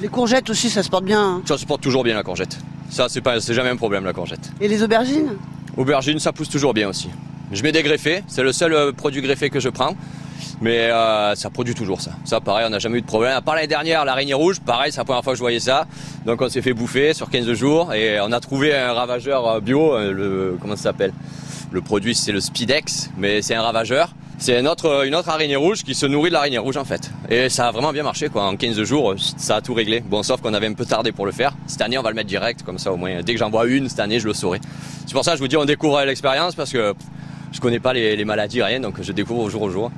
Les courgettes aussi, ça se porte bien. hein. Ça se porte toujours bien la courgette. Ça, c'est pas, c'est jamais un problème la courgette. Et les aubergines? Aubergine, ça pousse toujours bien aussi. Je mets des greffés, c'est le seul euh, produit greffé que je prends. Mais euh, ça produit toujours ça. Ça, pareil, on n'a jamais eu de problème. À part l'année dernière, l'araignée rouge, pareil, c'est la première fois que je voyais ça. Donc on s'est fait bouffer sur 15 jours et on a trouvé un ravageur euh, bio, euh, le comment ça s'appelle? Le produit c'est le Speedex, mais c'est un ravageur. C'est une autre, une autre araignée rouge qui se nourrit de l'araignée rouge en fait. Et ça a vraiment bien marché quoi. En 15 jours, ça a tout réglé. Bon, sauf qu'on avait un peu tardé pour le faire. Cette année, on va le mettre direct, comme ça au moins. Dès que j'en vois une, cette année, je le saurai. C'est pour ça que je vous dis, on découvre l'expérience parce que je connais pas les, les maladies, rien, donc je découvre au jour au jour,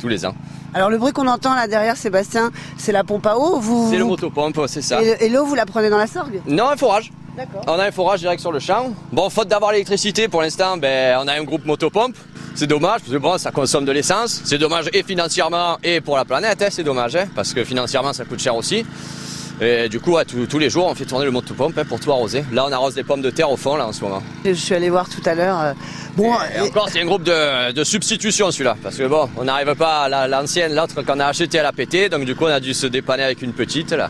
tous les ans. Alors le bruit qu'on entend là derrière, Sébastien, c'est la pompe à eau. Vous, C'est le vous- motopompe, c'est ça. Et, et l'eau, vous la prenez dans la sorgue? Non, un forage. D'accord. On a un forage direct sur le champ. Bon, faute d'avoir l'électricité pour l'instant, ben, on a un groupe motopompe. C'est dommage, parce que bon, ça consomme de l'essence. C'est dommage et financièrement et pour la planète, hein, c'est dommage, hein, parce que financièrement ça coûte cher aussi. Et du coup, ouais, tous- tous les jours, on fait tourner le motopompe hein, pour tout arroser. Là, on arrose des pommes de terre au fond, là, en ce moment. Je suis allé voir tout à l'heure. euh, Bon, Et et- encore, c'est un groupe de, de substitution celui-là. Parce que bon, on n'arrive pas à la- l'ancienne, l'autre qu'on a acheté, elle a pété. Donc du coup, on a dû se dépanner avec une petite là.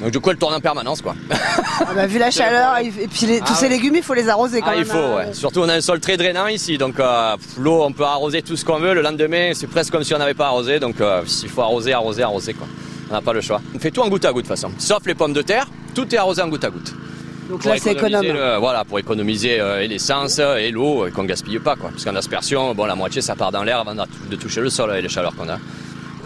Donc du coup, elle tourne en permanence quoi. ah bah, vu la chaleur et, puis les- tous Ah ces légumes, il faut les arroser quand Ah, même. il faut, hein. ouais. Surtout, on a un sol très drainant ici. Donc euh, l'eau, on peut arroser tout ce qu'on veut. Le lendemain, c'est presque comme si on n'avait pas arrosé. Donc euh, il faut arroser, arroser, arroser quoi. On n'a pas le choix. On fait tout en goutte à goutte de toute façon. Sauf les pommes de terre, tout est arrosé en goutte à goutte. Donc Pour là, c'est économe. le- voilà, pour économiser euh, et l'essence et l'eau et qu'on gaspille pas quoi. Parce qu'en aspersion, bon, la moitié ça part dans l'air avant de toucher le sol et les chaleurs qu'on a.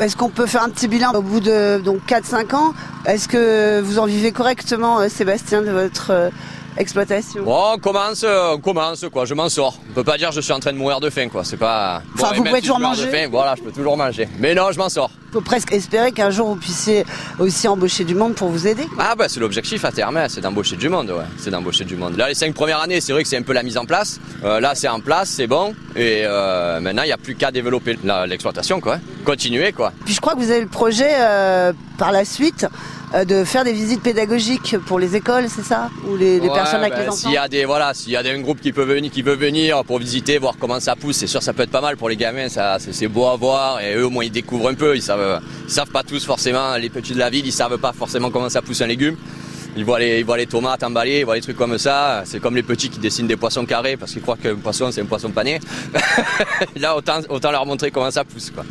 Est-ce qu'on peut faire un petit bilan au bout de donc 4-5 ans? Est-ce que vous en vivez correctement, euh, Sébastien, de votre euh, exploitation? Bon, on commence, euh, on commence quoi, je m'en sors. On peut pas dire que je suis en train de mourir de faim quoi, c'est pas. Enfin, vous pouvez si toujours de manger. faim, voilà, je peux toujours manger. Mais non, je m'en sors. Il faut presque espérer qu'un jour vous puissiez aussi embaucher du monde pour vous aider. Ah bah c'est l'objectif à terme, hein, c'est d'embaucher du monde, ouais. C'est d'embaucher du monde. Là les cinq premières années, c'est vrai que c'est un peu la mise en place. Euh, là c'est en place, c'est bon. Et euh, maintenant il n'y a plus qu'à développer l'exploitation quoi. Continuer quoi. Puis je crois que vous avez le projet euh, par la suite euh, de faire des visites pédagogiques pour les écoles, c'est ça? Ou les, les Ouais, personnes avec ben, les enfants S'il y a des voilà, s'il y a des- un groupe qui peut venir, qui veut venir pour visiter, voir comment ça pousse, c'est sûr ça peut être pas mal pour les gamins. Ça, c'est c'est beau à voir et eux au moins ils découvrent un peu. Ils savent, ils savent pas tous forcément. Les petits de la ville, ils savent pas forcément comment ça pousse un légume. Ils voient les, ils les tomates emballées, ils voient les trucs comme ça. C'est comme les petits qui dessinent des poissons carrés parce qu'ils croient qu'un poisson c'est un poisson pané. Là autant autant leur montrer comment ça pousse quoi.